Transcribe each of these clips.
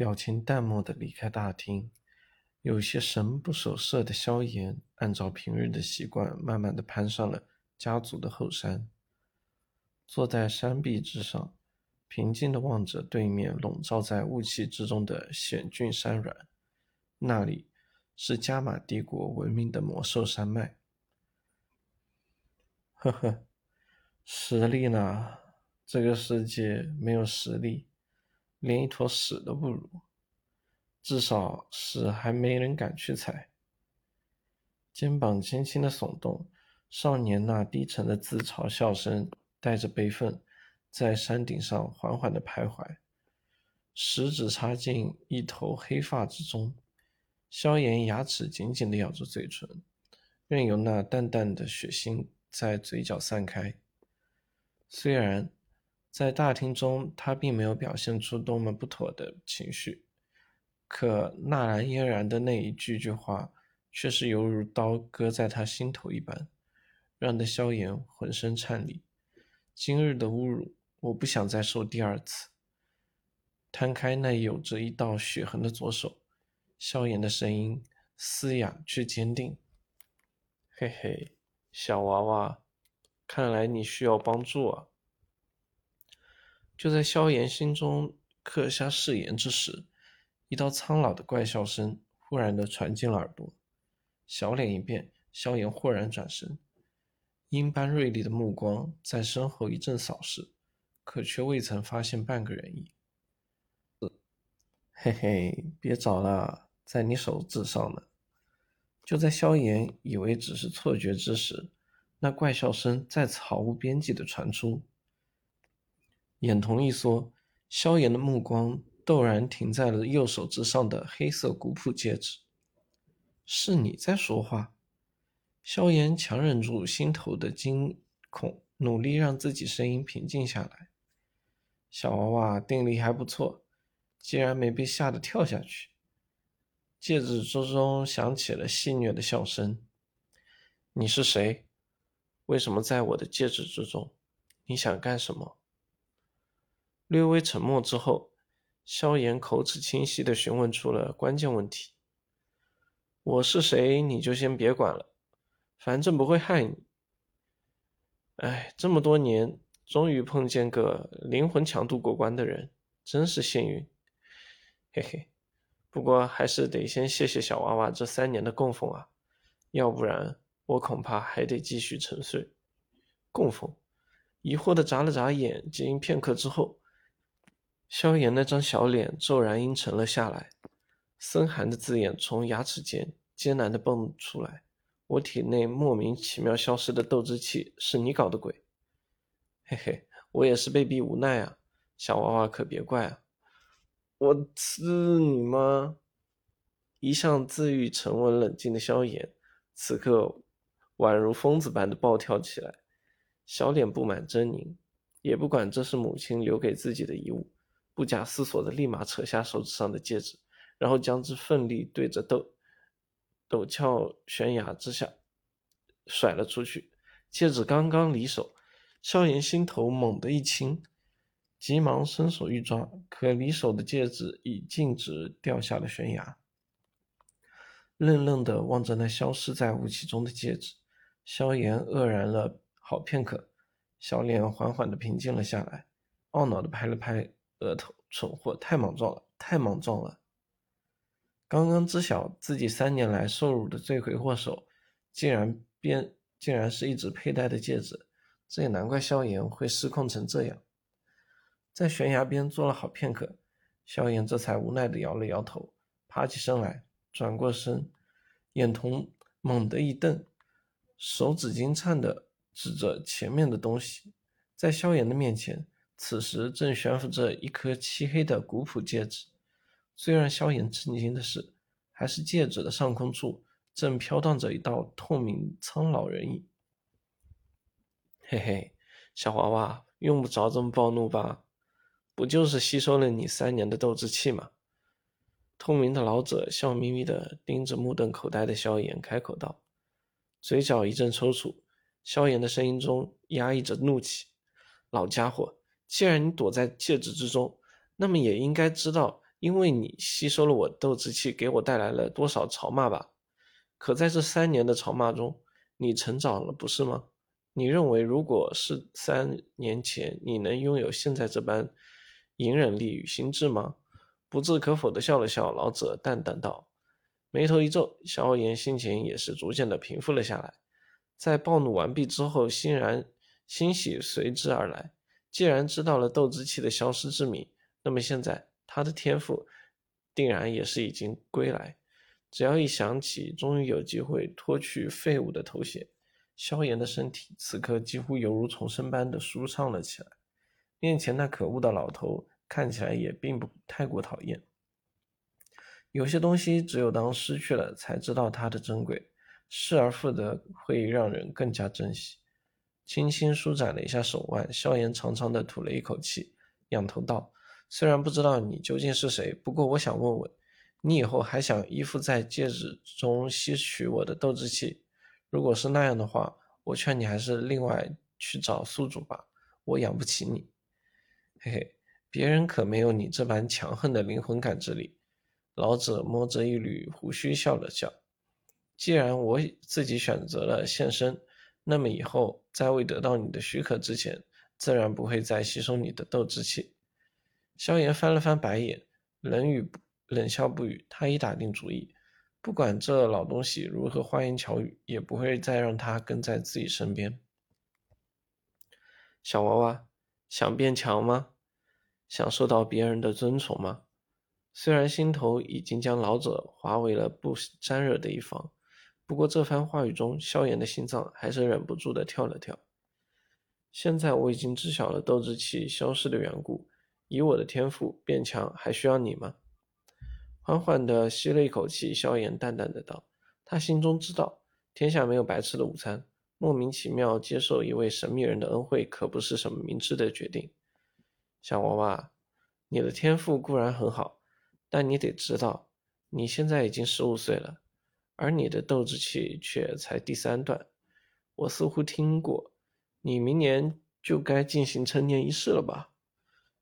表情淡漠的离开大厅。有些神不守舍的萧炎，按照平日的习惯，慢慢的攀上了家族的后山，坐在山壁之上，平静的望着对面笼罩在雾气之中的险峻山峦。那里是加玛帝国闻名的魔兽山脉。呵呵，实力呢？这个世界没有实力，连一坨屎都不如。至少屎还没人敢去踩。肩膀轻轻的耸动，少年那低沉的自嘲笑声带着悲愤，在山顶上缓缓的徘徊，食指插进一头黑发之中。萧炎牙齿紧紧的咬住嘴唇，任由那淡淡的血腥在嘴角散开。虽然。在大厅中，他并没有表现出多么不妥的情绪，可纳兰嫣然的那一句句话，却是犹如刀割在他心头一般，让得萧炎浑身颤栗。今日的侮辱，我不想再受第二次。摊开那有着一道血痕的左手，萧炎的声音嘶哑却坚定：“嘿嘿，小娃娃，看来你需要帮助啊。”就在萧炎心中刻下誓言之时，一道苍老的怪笑声忽然的传进了耳朵。小脸一变，萧炎豁然转身，鹰般锐利的目光在身后一阵扫视，可却未曾发现半个人影。嘿嘿，别找了，在你手指上呢。就在萧炎以为只是错觉之时，那怪笑声再次毫无边际的传出。眼瞳一缩，萧炎的目光陡然停在了右手之上的黑色古朴戒指。是你在说话？萧炎强忍住心头的惊恐，努力让自己声音平静下来。小娃娃定力还不错，竟然没被吓得跳下去。戒指之中响起了戏谑的笑声。你是谁？为什么在我的戒指之中？你想干什么？略微沉默之后，萧炎口齿清晰地询问出了关键问题：“我是谁？你就先别管了，反正不会害你。哎，这么多年，终于碰见个灵魂强度过关的人，真是幸运。嘿嘿，不过还是得先谢谢小娃娃这三年的供奉啊，要不然我恐怕还得继续沉睡。供奉？”疑惑的眨了眨眼睛，片刻之后。萧炎那张小脸骤然阴沉了下来，森寒的字眼从牙齿间艰难地蹦出来：“我体内莫名其妙消失的斗之气是你搞的鬼？”嘿嘿，我也是被逼无奈啊，小娃娃可别怪啊！我刺你妈？一向自愈沉稳冷静的萧炎，此刻宛如疯子般的暴跳起来，小脸布满狰狞，也不管这是母亲留给自己的遗物。不假思索的立马扯下手指上的戒指，然后将之奋力对着陡陡峭悬崖之下甩了出去。戒指刚刚离手，萧炎心头猛地一轻，急忙伸手欲抓，可离手的戒指已径直掉下了悬崖。愣愣地望着那消失在雾气中的戒指，萧炎愕然了好片刻，小脸缓缓地平静了下来，懊恼地拍了拍。额头，蠢货，太莽撞了，太莽撞了！刚刚知晓自己三年来受辱的罪魁祸首，竟然变，竟然是一直佩戴的戒指，这也难怪萧炎会失控成这样。在悬崖边坐了好片刻，萧炎这才无奈的摇了摇头，爬起身来，转过身，眼瞳猛地一瞪，手指惊颤的指着前面的东西，在萧炎的面前。此时正悬浮着一颗漆黑的古朴戒指，最让萧炎震惊的是，还是戒指的上空处正飘荡着一道透明苍老人影。嘿嘿，小娃娃用不着这么暴怒吧？不就是吸收了你三年的斗志气吗？透明的老者笑眯眯地盯着目瞪口呆的萧炎，开口道，嘴角一阵抽搐。萧炎的声音中压抑着怒气：“老家伙！”既然你躲在戒指之中，那么也应该知道因为你吸收了我斗志气，给我带来了多少朝骂吧？可在这三年的朝骂中，你成长了，不是吗？你认为，如果是三年前，你能拥有现在这般隐忍力与心智吗？不置可否的笑了笑，老者淡淡道，眉头一皱，萧炎心情也是逐渐的平复了下来。在暴怒完毕之后，欣然欣喜随之而来。既然知道了斗之气的消失之谜，那么现在他的天赋定然也是已经归来。只要一想起终于有机会脱去废物的头衔，萧炎的身体此刻几乎犹如重生般的舒畅了起来。面前那可恶的老头看起来也并不太过讨厌。有些东西只有当失去了，才知道它的珍贵，失而复得会让人更加珍惜。轻轻舒展了一下手腕，萧炎长长的吐了一口气，仰头道：“虽然不知道你究竟是谁，不过我想问问。”你以后还想依附在戒指中吸取我的斗志气？如果是那样的话，我劝你还是另外去找宿主吧，我养不起你。嘿嘿，别人可没有你这般强横的灵魂感知力。老者摸着一缕胡须笑了笑。既然我自己选择了现身，那么以后在未得到你的许可之前，自然不会再吸收你的斗志气。萧炎翻了翻白眼，冷语。冷笑不语，他已打定主意，不管这老东西如何花言巧语，也不会再让他跟在自己身边。小娃娃，想变强吗？想受到别人的尊崇吗？虽然心头已经将老者划为了不沾惹的一方，不过这番话语中，萧炎的心脏还是忍不住的跳了跳。现在我已经知晓了斗志气消失的缘故，以我的天赋变强，还需要你吗？缓缓的吸了一口气，萧炎淡淡的道：“他心中知道，天下没有白吃的午餐。莫名其妙接受一位神秘人的恩惠，可不是什么明智的决定。小娃娃，你的天赋固然很好，但你得知道，你现在已经十五岁了，而你的斗志气却才第三段。我似乎听过，你明年就该进行成年仪式了吧？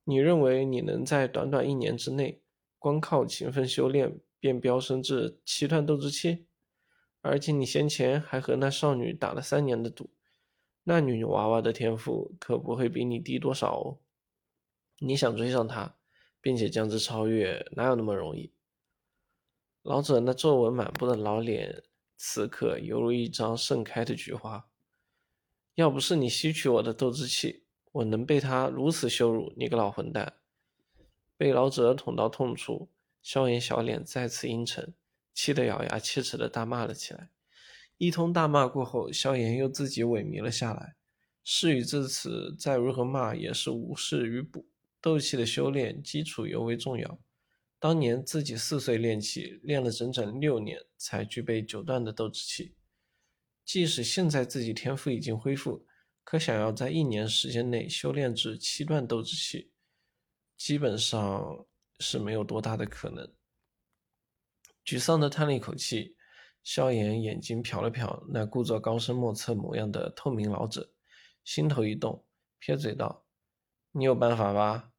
你认为你能在短短一年之内？”光靠勤奋修炼便飙升至七段斗志气，而且你先前还和那少女打了三年的赌，那女娃娃的天赋可不会比你低多少哦。你想追上她，并且将之超越，哪有那么容易？老者那皱纹满布的老脸，此刻犹如一张盛开的菊花。要不是你吸取我的斗之气，我能被他如此羞辱？你个老混蛋！被老者捅到痛处，萧炎小脸再次阴沉，气得咬牙切齿的大骂了起来。一通大骂过后，萧炎又自己萎靡了下来。事已至此，再如何骂也是无事于补。斗气的修炼基础尤为重要。当年自己四岁练气，练了整整六年才具备九段的斗之气。即使现在自己天赋已经恢复，可想要在一年时间内修炼至七段斗之气。基本上是没有多大的可能。沮丧的叹了一口气，萧炎眼睛瞟了瞟那故作高深莫测模样的透明老者，心头一动，撇嘴道：“你有办法吧？”“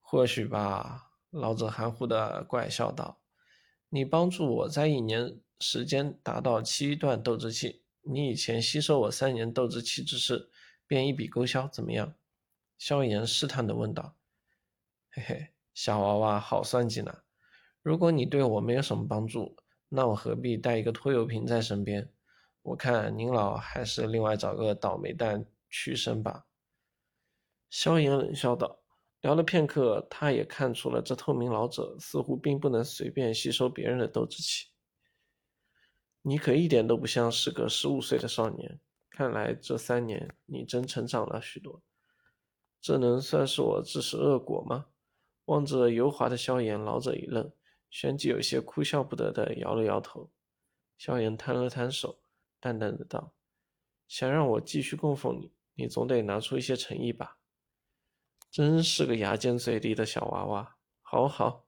或许吧。”老者含糊的怪笑道：“你帮助我在一年时间达到七段斗之气，你以前吸收我三年斗之气之事，便一笔勾销，怎么样？”萧炎试探的问道。嘿嘿，小娃娃好算计呢。如果你对我没有什么帮助，那我何必带一个拖油瓶在身边？我看您老还是另外找个倒霉蛋屈身吧。萧炎冷笑道。聊了片刻，他也看出了这透明老者似乎并不能随便吸收别人的斗志气。你可一点都不像是个十五岁的少年，看来这三年你真成长了许多。这能算是我自食恶果吗？望着油滑的萧炎，老者一愣，旋即有些哭笑不得的摇了摇头。萧炎摊了摊手，淡淡的道：“想让我继续供奉你，你总得拿出一些诚意吧？”真是个牙尖嘴利的小娃娃。好好，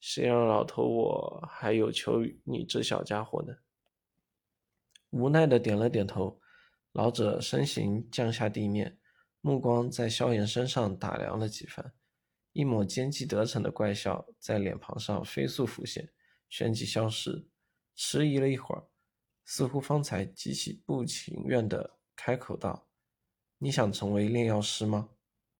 谁让老头我还有求于你这小家伙呢？无奈的点了点头，老者身形降下地面，目光在萧炎身上打量了几番。一抹奸计得逞的怪笑在脸庞上飞速浮现，旋即消失。迟疑了一会儿，似乎方才极其不情愿的开口道：“你想成为炼药师吗？”